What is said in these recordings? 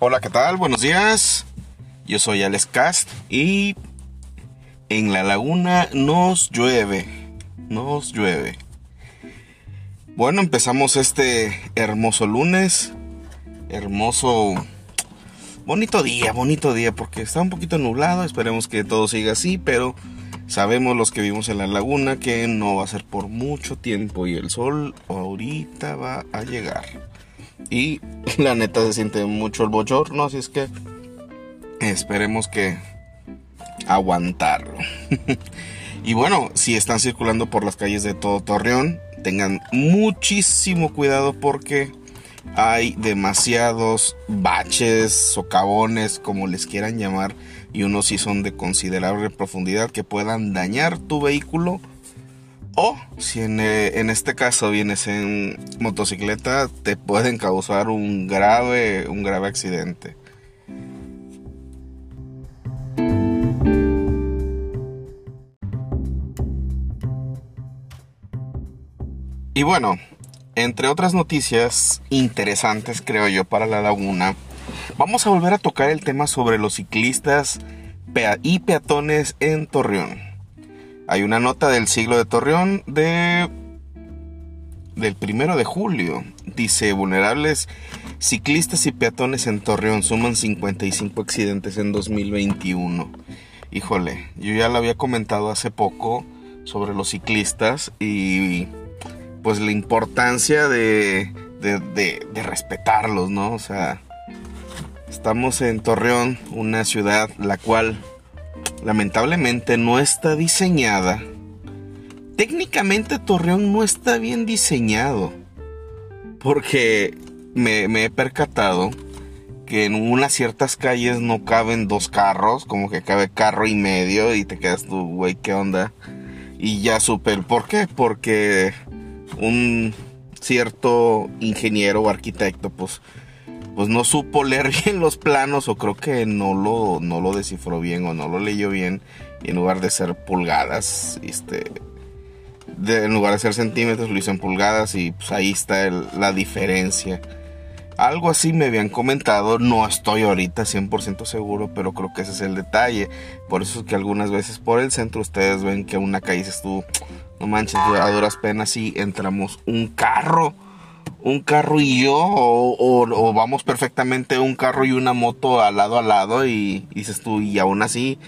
Hola, ¿qué tal? Buenos días. Yo soy Alex Cast y en la laguna nos llueve. Nos llueve. Bueno, empezamos este hermoso lunes. Hermoso. Bonito día, bonito día, porque está un poquito nublado. Esperemos que todo siga así, pero sabemos los que vivimos en la laguna que no va a ser por mucho tiempo y el sol ahorita va a llegar. Y la neta se siente mucho el bochorno, así es que esperemos que aguantarlo. y bueno, si están circulando por las calles de todo Torreón, tengan muchísimo cuidado porque hay demasiados baches, socavones, como les quieran llamar, y unos sí son de considerable profundidad que puedan dañar tu vehículo o si eh, en, este caso vienes en motocicleta, te pueden causar un grave, un grave accidente. Y bueno, entre otras noticias interesantes creo yo para la laguna, vamos a volver a tocar el tema sobre los ciclistas y peatones en Torreón. Hay una nota del siglo de Torreón de del primero de julio. Dice, vulnerables ciclistas y peatones en Torreón suman 55 accidentes en 2021. Híjole, yo ya lo había comentado hace poco sobre los ciclistas y pues la importancia de, de, de respetarlos, ¿no? O sea, estamos en Torreón, una ciudad la cual lamentablemente no está diseñada. Técnicamente Torreón no está bien diseñado. Porque me, he percatado que en unas ciertas calles no caben dos carros, como que cabe carro y medio y te quedas tú, güey, ¿qué onda? Y ya supe el por qué, porque un cierto ingeniero o arquitecto, pues pues no supo leer bien los planos o creo que no lo, no lo descifró bien o no lo leyó bien y en lugar de ser pulgadas, este, en lugar de ser centímetros lo hizo en pulgadas y pues ahí está la diferencia. Algo así me habían comentado, no estoy ahorita 100% seguro, pero creo que ese es el detalle. Por eso es que algunas veces por el centro ustedes ven que una calle estuvo, no manches, a duras penas y entramos un carro un carro y yo, o, vamos perfectamente un carro y una moto al lado a lado y, dices tú, y aún así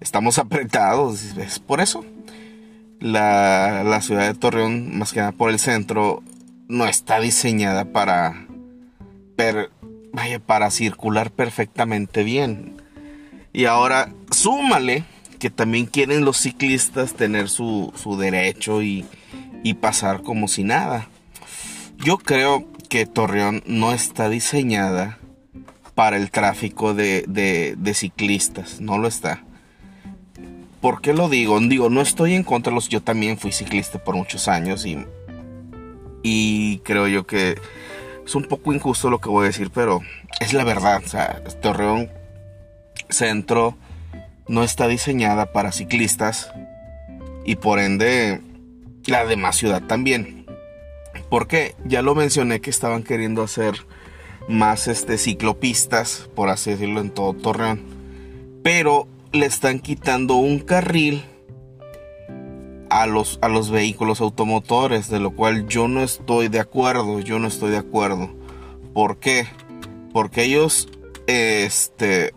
estamos apretados. Es por eso. La, ciudad de Torreón, más que nada por el centro, no está diseñada para, vaya, para circular perfectamente bien. Y ahora, súmale que también quieren los ciclistas tener su, derecho y pasar como si nada. Yo creo que Torreón no está diseñada para el tráfico de, ciclistas, no lo está. ¿Por qué lo digo? Digo, no estoy en contra de los... Yo también fui ciclista por muchos años y, y creo yo que es un poco injusto lo que voy a decir, pero es la verdad. O sea, Torreón Centro no está diseñada para ciclistas y por ende la demás ciudad también. Porque ya lo mencioné que estaban queriendo hacer más este, ciclopistas, por así decirlo, en todo Torreón. Pero le están quitando un carril a los, a los vehículos automotores, de lo cual yo no estoy de acuerdo, yo no estoy de acuerdo. ¿Por qué? Porque ellos este,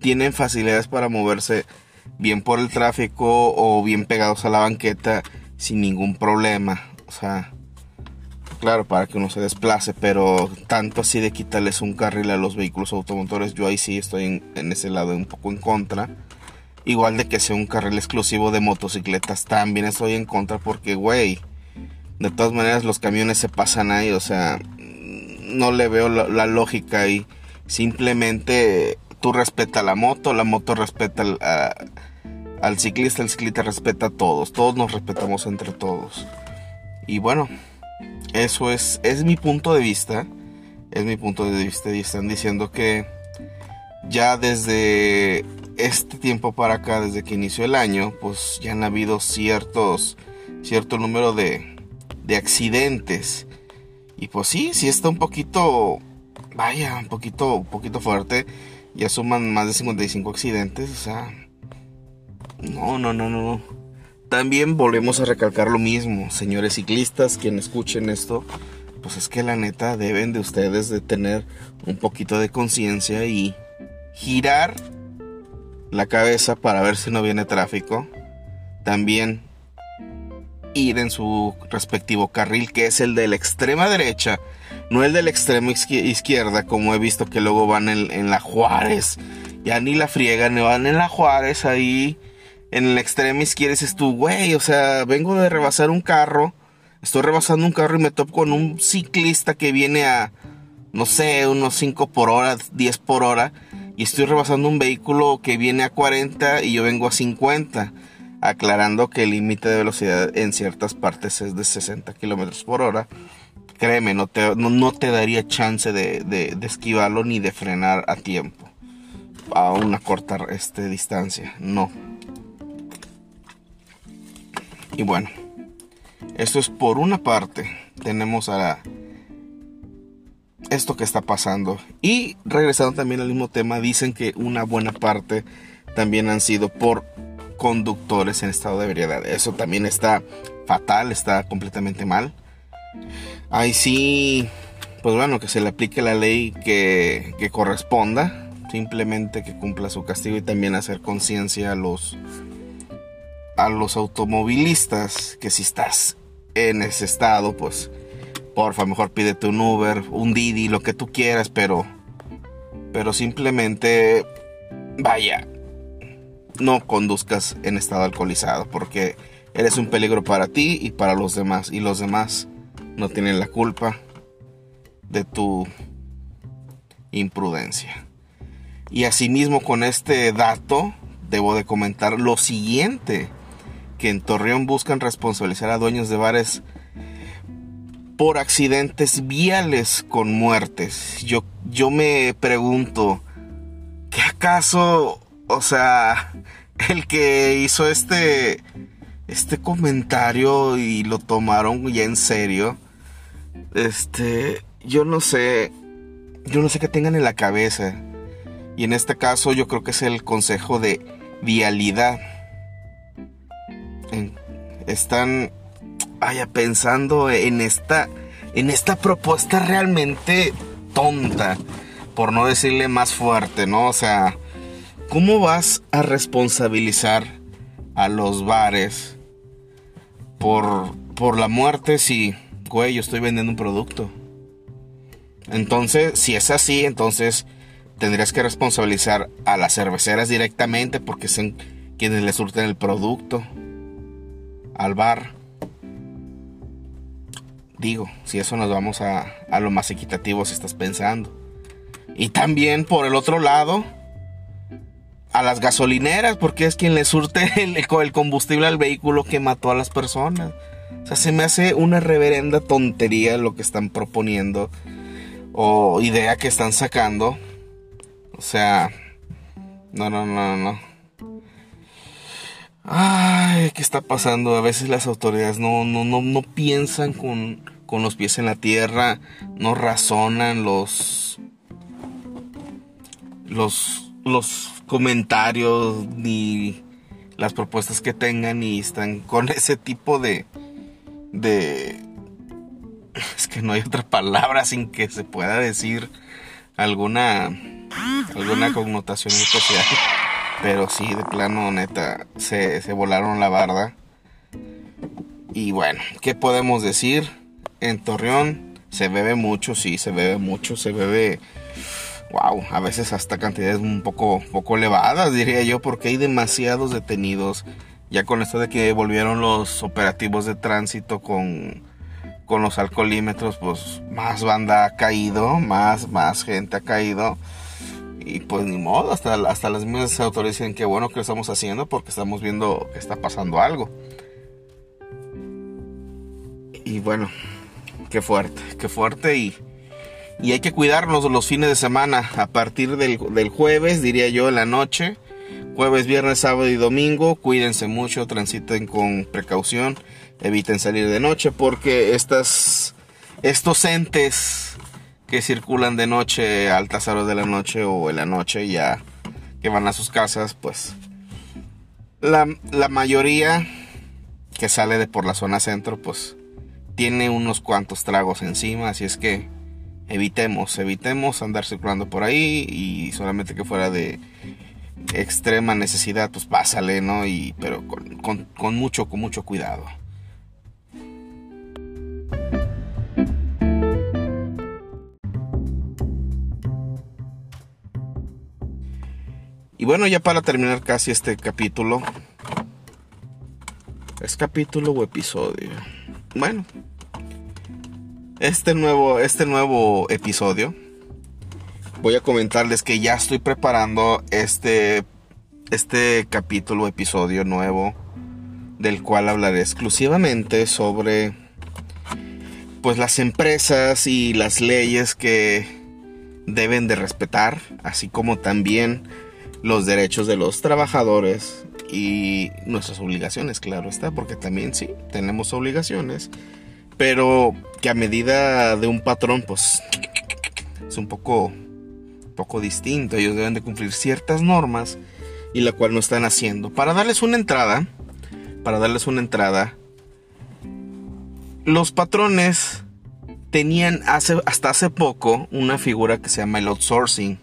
tienen facilidades para moverse bien por el tráfico o bien pegados a la banqueta sin ningún problema. O sea, claro, para que uno se desplace, pero tanto así de quitarles un carril a los vehículos automotores, yo ahí sí estoy en, ese lado un poco en contra. Igual de que sea un carril exclusivo de motocicletas, también estoy en contra porque, güey, de todas maneras los camiones se pasan ahí, o sea, no le veo la, lógica ahí. Simplemente tú respeta la moto, la moto respeta al, al ciclista, el ciclista respeta a todos, todos nos respetamos entre todos. Y bueno, eso es, es mi punto de vista. Es mi punto de vista. Y están diciendo que ya desde este tiempo para acá, desde que inició el año, pues ya han habido ciertos, cierto número de, de accidentes. Y pues sí, sí está un poquito vaya, un poquito, un poquito fuerte. Ya suman más de 55 accidentes, o sea, no, no, no, no. También volvemos a recalcar lo mismo, señores ciclistas, quien escuchen esto, pues es que la neta deben de ustedes de tener un poquito de conciencia y girar la cabeza para ver si no viene tráfico. También ir en su respectivo carril, que es el de la extrema derecha, no el de la extrema izquierda, como he visto que luego van en, la Juárez. Ya ni la friegan, van en la Juárez ahí. En la extrema izquierda dices tú, güey, o sea, vengo de rebasar un carro. Estoy rebasando un carro y me topo con un ciclista que viene a, no sé, unos 5 por hora, 10 por hora. Y estoy rebasando un vehículo que viene a 40 y yo vengo a 50 aclarando que el límite de velocidad en ciertas partes es de 60 kilómetros por hora. Créeme, no te, no, te daría chance de, esquivarlo ni de frenar a tiempo a una corta este, distancia. No. Y bueno, esto es por una parte. Tenemos a esto que está pasando. Y regresando también al mismo tema, dicen que una buena parte también han sido por conductores en estado de ebriedad. Eso también está fatal, está completamente mal. Ahí sí, pues bueno, que se le aplique la ley que, que corresponda. Simplemente que cumpla su castigo y también hacer conciencia a los, a los automovilistas que si estás en ese estado, pues porfa, mejor pídete un Uber, un Didi, lo que tú quieras, pero, pero simplemente, vaya, no conduzcas en estado alcoholizado porque eres un peligro para ti y para los demás y los demás no tienen la culpa de tu imprudencia. Y asimismo con este dato debo de comentar lo siguiente, que en Torreón buscan responsabilizar a dueños de bares por accidentes viales con muertes. Yo, yo me pregunto, ¿qué acaso o sea, el que hizo este este comentario y lo tomaron ya en serio. Este, yo no sé, yo no sé qué tengan en la cabeza. Y en este caso yo creo que es el consejo de vialidad. Están vaya pensando en esta en esta propuesta realmente tonta, por no decirle más fuerte, ¿no? O sea, ¿Cómo vas a responsabilizar a los bares por, por la muerte si, güey, yo estoy vendiendo un producto? Entonces, si es así, entonces tendrías que responsabilizar a las cerveceras directamente porque son quienes le surten el producto al bar. Digo, si eso nos vamos a, a lo más equitativo si estás pensando. Y también por el otro lado, a las gasolineras, porque es quien le surte el, el, combustible al vehículo que mató a las personas. O sea, se me hace una reverenda tontería lo que están proponiendo o idea que están sacando. O sea, no, no, no, no. Ay, ¿qué está pasando? A veces las autoridades no, no, no, no piensan con, con los pies en la tierra, no razonan los, los, los comentarios ni las propuestas que tengan y están con ese tipo de de es que no hay otra palabra sin que se pueda decir alguna alguna connotación especial pero sí de plano neta se, se volaron la barda y bueno qué podemos decir en Torreón se bebe mucho sí se bebe mucho se bebe wow, a veces hasta cantidades un poco, poco elevadas, diría yo, porque hay demasiados detenidos. Ya con esto de que volvieron los operativos de tránsito con, con los alcoholímetros, pues más banda ha caído, más, más gente ha caído. Y pues ni modo, hasta, hasta las mismas autoridades dicen que bueno que lo estamos haciendo porque estamos viendo que está pasando algo. Y bueno, qué fuerte, qué fuerte y y hay que cuidarnos los fines de semana a partir del, jueves, diría yo, la noche. Jueves, viernes, sábado y domingo. Cuídense mucho, transiten con precaución. Eviten salir de noche porque estas, estos entes que circulan de noche a altas horas de la noche o en la noche ya que van a sus casas, pues la, mayoría que sale de por la zona centro, pues tiene unos cuantos tragos encima, así es que evitemos, evitemos andar circulando por ahí y solamente que fuera de extrema necesidad, pues pásale, ¿no? Y, pero con, con mucho, con mucho cuidado. Y bueno, ya para terminar casi este capítulo. ¿Es capítulo o episodio? Bueno. Este nuevo, este nuevo episodio. Voy a comentarles que ya estoy preparando este, este capítulo, episodio nuevo. Del cual hablaré exclusivamente sobre pues las empresas y las leyes que deben de respetar, así como también los derechos de los trabajadores y nuestras obligaciones, claro está, porque también sí, tenemos obligaciones, pero que a medida de un patrón, pues es un poco, poco distinto. Ellos deben de cumplir ciertas normas y la cual no están haciendo. Para darles una entrada, para darles una entrada, los patrones tenían hace, hasta hace poco una figura que se llama el outsourcing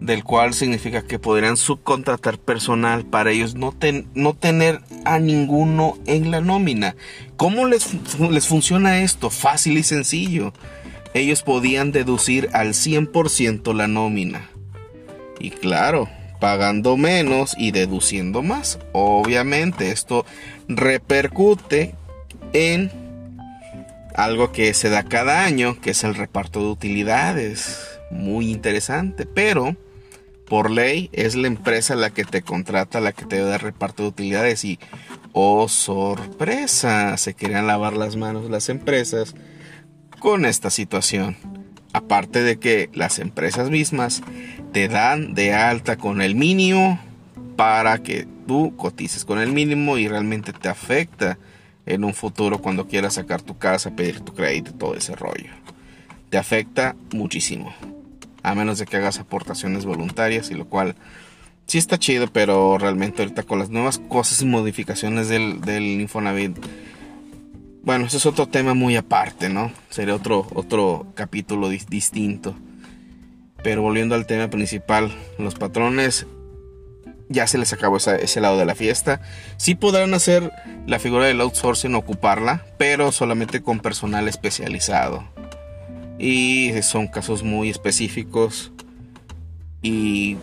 del cual significa que podrían subcontratar personal para ellos no, no tener a ninguno en la nómina. ¿Cómo les, les funciona esto? Fácil y sencillo. Ellos podían deducir al 100% la nómina. Y claro, pagando menos y deduciendo más. Obviamente esto repercute en algo que se da cada año, que es el reparto de utilidades. Muy interesante, pero por ley es la empresa la que te contrata, la que te da reparto de utilidades y oh sorpresa, se querían lavar las manos las empresas con esta situación. Aparte de que las empresas mismas te dan de alta con el mínimo para que tú cotices con el mínimo y realmente te afecta en un futuro cuando quieras sacar tu casa, pedir tu crédito, todo ese rollo. Te afecta muchísimo a menos de que hagas aportaciones voluntarias y lo cual sí está chido, pero realmente ahorita con las nuevas cosas y modificaciones del, del Infonavit, bueno, ese es otro tema muy aparte, ¿no? Sería otro, otro capítulo distinto. Pero volviendo al tema principal, los patrones ya se les acabó ese lado de la fiesta. Sí podrán hacer la figura del outsourcing, ocuparla, pero solamente con personal especializado y son casos muy específicos y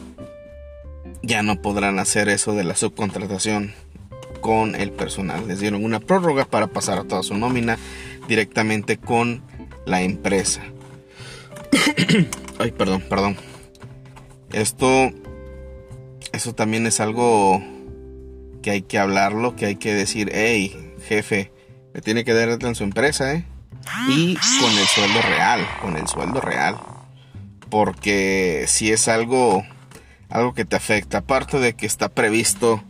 ya no podrán hacer eso de la subcontratación con el personal. Les dieron una prórroga para pasar a toda su nómina directamente con la empresa. Ay, perdón, perdón. Esto, eso también es algo que hay que hablarlo, que hay que decir, hey, jefe, me tiene que dar en su empresa, ¿eh? Y con el sueldo real, con el sueldo real. Porque si es algo, algo que te afecta, aparte de que está previsto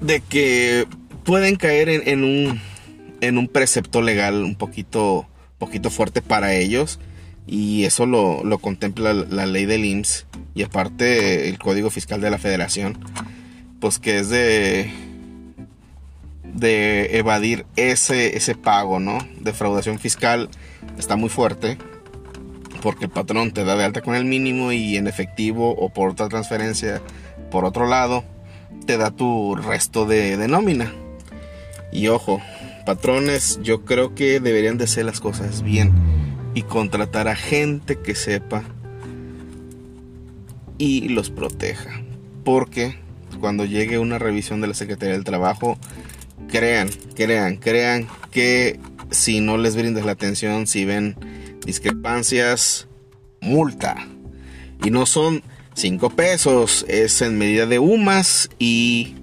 de que pueden caer en, un, en un precepto legal un poquito, poquito fuerte para ellos. Y eso lo, lo contempla la ley del IMSS y aparte el Código Fiscal de la Federación. Pues que es de de evadir ese, ese pago, ¿no? Defraudación fiscal está muy fuerte porque el patrón te da de alta con el mínimo y en efectivo o por otra transferencia por otro lado te da tu resto de, de nómina. Y ojo, patrones, yo creo que deberían de hacer las cosas bien y contratar a gente que sepa y los proteja. Porque cuando llegue una revisión de la Secretaría del Trabajo, crean, crean, crean que si no les brindas la atención, si ven discrepancias, multa. Y no son 5 pesos, es en medida de UMAS y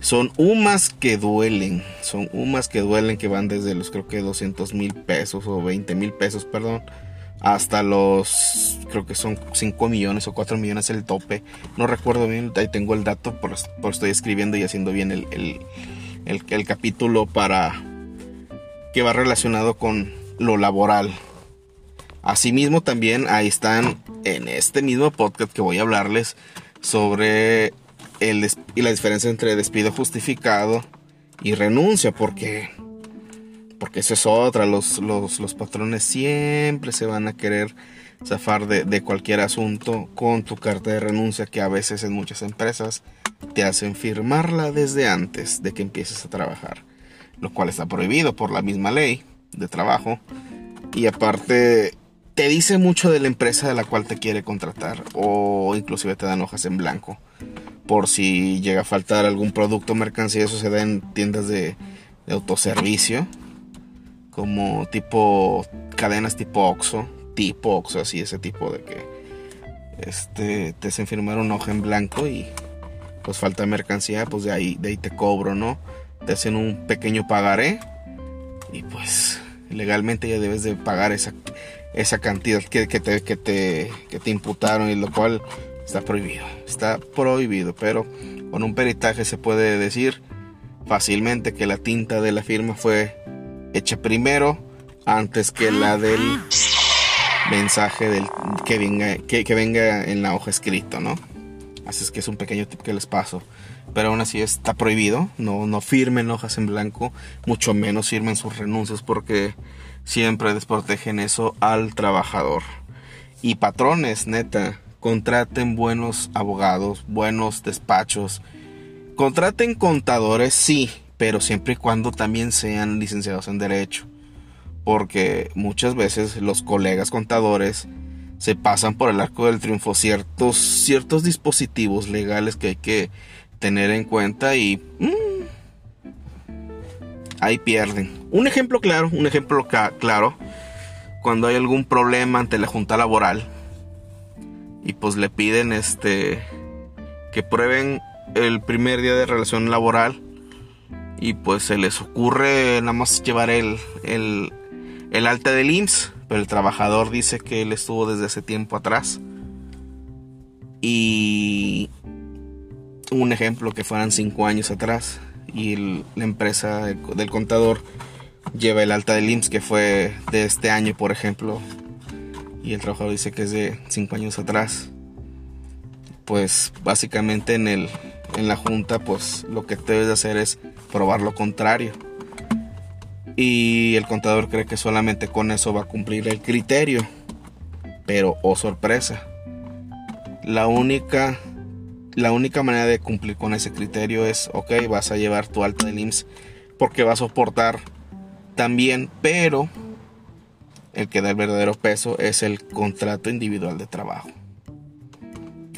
son UMAS que duelen. Son UMAS que duelen que van desde los creo que 200 mil pesos o 20 mil pesos, perdón. Hasta los, creo que son 5 millones o 4 millones el tope. No recuerdo bien, ahí tengo el dato, por, por estoy escribiendo y haciendo bien el, capítulo para que va relacionado con lo laboral. Asimismo también ahí están en este mismo podcast que voy a hablarles sobre el y la diferencia entre despido justificado y renuncia, porque porque eso es otra, los, los, patrones siempre se van a querer zafar de, cualquier asunto con tu carta de renuncia que a veces en muchas empresas te hacen firmarla desde antes de que empieces a trabajar, lo cual está prohibido por la misma ley de trabajo. Y aparte te dice mucho de la empresa de la cual te quiere contratar o inclusive te dan hojas en blanco por si llega a faltar algún producto mercancía, eso se da en tiendas de, de autoservicio como tipo cadenas tipo Oxxo, tipo Oxxo, así ese tipo de que este te hacen firmar una hoja en blanco y pues falta mercancía, pues de ahí de ahí te cobro, ¿no? Te hacen un pequeño pagaré y pues legalmente ya debes de pagar esa, esa cantidad que, que, te, que, te, que te imputaron y lo cual está prohibido, está prohibido, pero con un peritaje se puede decir fácilmente que la tinta de la firma fue hecha primero antes que la del mensaje del, que, venga, que, venga en la hoja escrito, ¿no? Así es que es un pequeño tip que les paso. Pero aún así está prohibido. No, no firmen hojas en blanco. Mucho menos firmen sus renuncias porque siempre desprotegen eso al trabajador. Y patrones, neta, contraten buenos abogados, buenos despachos. Contraten contadores, sí, pero siempre y cuando también sean licenciados en derecho. Porque muchas veces los colegas contadores se pasan por el arco del triunfo ciertos, ciertos dispositivos legales que hay que tener en cuenta y mm, ahí pierden. Un ejemplo claro, un ejemplo claro, cuando hay algún problema ante la junta laboral y pues le piden este que prueben el primer día de relación laboral y pues se les ocurre nada más llevar el, el, el alta del IMSS, pero el trabajador dice que él estuvo desde hace tiempo atrás. Y un ejemplo que fueran cinco años atrás y la empresa del contador lleva el alta del IMSS que fue de este año, por ejemplo, y el trabajador dice que es de cinco años atrás. Pues básicamente en el en la junta, pues lo que debes de hacer es probar lo contrario. Y el contador cree que solamente con eso va a cumplir el criterio. Pero, oh sorpresa, la única, la única manera de cumplir con ese criterio es, ok, vas a llevar tu alta de IMSS porque va a soportar también, pero el que da el verdadero peso es el contrato individual de trabajo.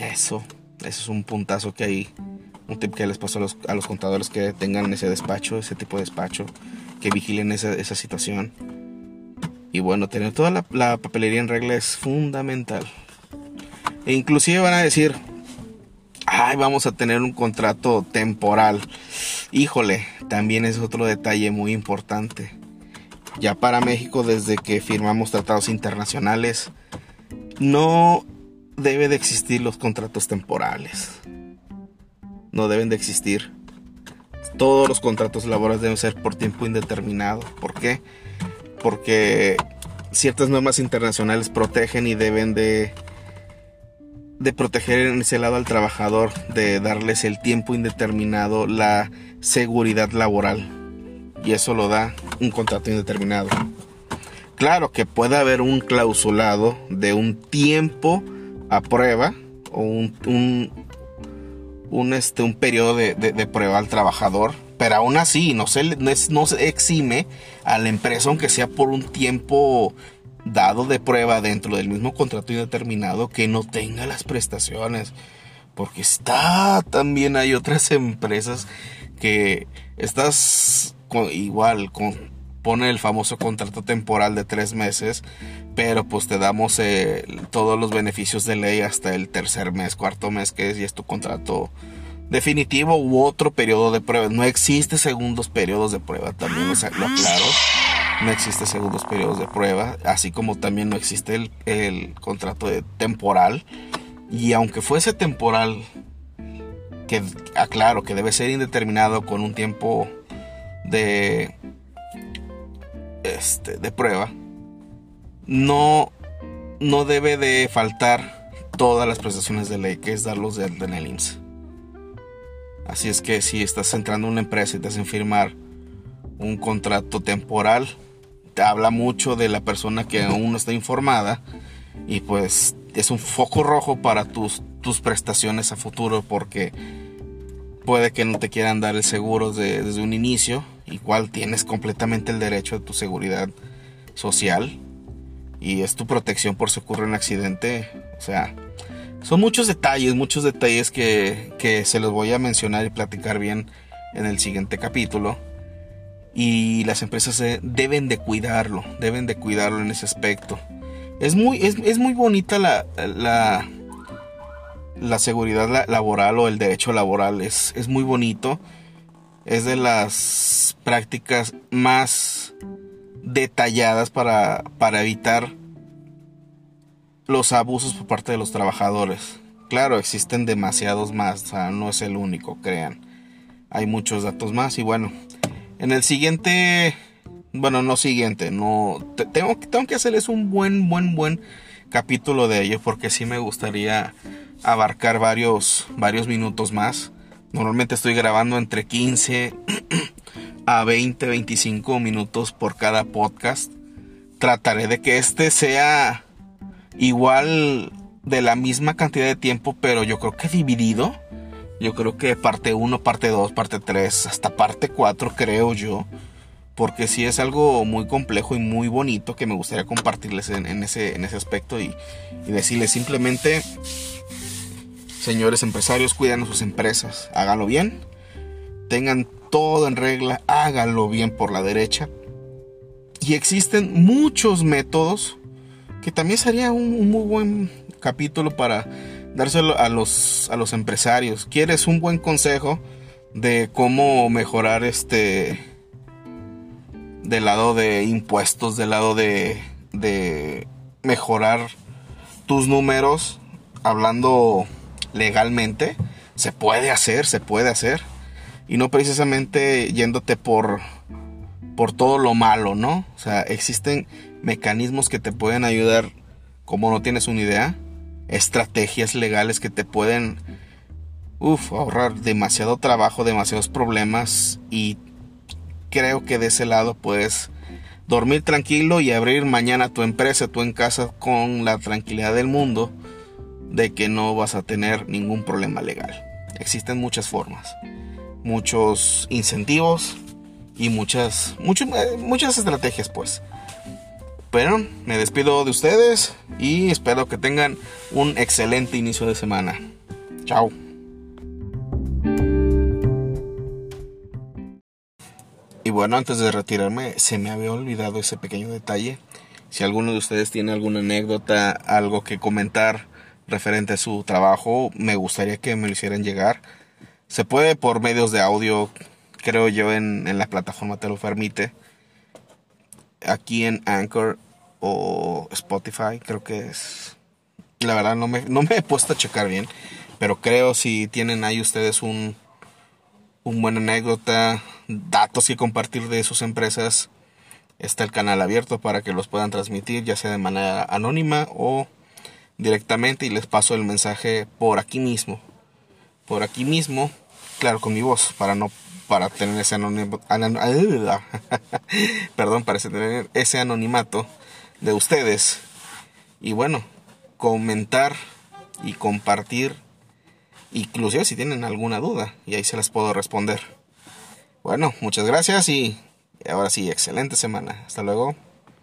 Eso, eso es un puntazo que hay un tip que les paso a los, contadores que tengan ese despacho, ese tipo de despacho, que vigilen esa, situación. Y bueno, tener toda la, papelería en regla es fundamental. E inclusive van a decir, ay, vamos a tener un contrato temporal. Híjole, también es otro detalle muy importante. Ya para México, desde que firmamos tratados internacionales, no debe de existir los contratos temporales no deben de existir. Todos los contratos laborales deben ser por tiempo indeterminado. ¿Por qué? Porque ciertas normas internacionales protegen y deben de, de proteger en ese lado al trabajador, de darles el tiempo indeterminado, la seguridad laboral. Y eso lo da un contrato indeterminado. Claro que puede haber un clausulado de un tiempo a prueba o un, un, este, un periodo de, prueba al trabajador, pero aún así no se, no, exime a la empresa, aunque sea por un tiempo dado de prueba dentro del mismo contrato indeterminado, que no tenga las prestaciones. Porque está también hay otras empresas que estás igual con pone el famoso contrato temporal de tres meses, pero pues te damos eh, todos los beneficios de ley hasta el tercer mes, cuarto mes que es y es tu contrato definitivo u otro periodo de prueba. No existe segundos periodos de prueba, también lo aclaro. No existe segundos periodos de prueba, así como también no existe el, el contrato de temporal. Y aunque fuese temporal, que aclaro que debe ser indeterminado con un tiempo de este, de prueba, no no debe de faltar todas las prestaciones de ley, que es darlos de alta en el IMSS. Así es que si estás entrando a una empresa y te hacen firmar un contrato temporal, te habla mucho de la persona que aún no está informada y pues es un foco rojo para tus, tus prestaciones a futuro porque puede que no te quieran dar el seguro desde un inicio, igual tienes completamente el derecho a tu seguridad social y es tu protección por si ocurre un accidente. O sea, son muchos detalles, muchos detalles que, que se los voy a mencionar y platicar bien en el siguiente capítulo. Y las empresas deben de cuidarlo, deben de cuidarlo en ese aspecto. Es muy, es, es muy bonita la, la, la seguridad laboral o el derecho laboral. Es, es muy bonito. Es de las prácticas más detalladas para, para evitar los abusos por parte de los trabajadores. Claro, existen demasiados más, o sea, no es el único, crean. Hay muchos datos más y bueno, en el siguiente, bueno, no siguiente, no tengo, que hacerles un buen, buen, buen capítulo de ello porque sí me gustaría abarcar varios, varios minutos más. Normalmente estoy grabando entre 15 a 20, 25 minutos por cada podcast. Trataré de que este sea igual de la misma cantidad de tiempo, pero yo creo que dividido. Yo creo que parte 1, parte 2, parte 3, hasta parte 4 creo yo. Porque sí es algo muy complejo y muy bonito que me gustaría compartirles en, ese, en ese aspecto y, y decirles simplemente, señores empresarios, cuidan a sus empresas, háganlo bien, tengan todo en regla, háganlo bien por la derecha. Y existen muchos métodos que también sería un, muy buen capítulo para dárselo a los, a los empresarios. ¿Quieres un buen consejo de cómo mejorar este del lado de impuestos, del lado de, de mejorar tus números, hablando legalmente? Se puede hacer, se puede hacer y no precisamente yéndote por por todo lo malo, ¿no? O sea, existen mecanismos que te pueden ayudar como no tienes una idea, estrategias legales que te pueden uf, ahorrar demasiado trabajo, demasiados problemas y creo que de ese lado puedes dormir tranquilo y abrir mañana tu empresa, tú en casa con la tranquilidad del mundo de que no vas a tener ningún problema legal. Existen muchas formas muchos incentivos y muchas, eh, muchas estrategias pues. Pero me despido de ustedes y espero que tengan un excelente inicio de semana. Chao. Y bueno, antes de retirarme, se me había olvidado ese pequeño detalle. Si alguno de ustedes tiene alguna anécdota, algo que comentar referente a su trabajo, me gustaría que me lo hicieran llegar se puede por medios de audio, creo yo, en, la plataforma te lo permite. Aquí en Anchor o Spotify, creo que es. La verdad, no me, no me he puesto a checar bien. Pero creo si tienen ahí ustedes un, un buena anécdota, datos que compartir de sus empresas, está el canal abierto para que los puedan transmitir, ya sea de manera anónima o directamente y les paso el mensaje por aquí mismo. Por aquí mismo claro, con mi voz, para no para tener ese anonimato, perdón, para tener ese anonimato de ustedes. Y bueno, comentar y compartir, inclusive si tienen alguna duda, y ahí se las puedo responder. Bueno, muchas gracias y ahora sí, excelente semana. Hasta luego.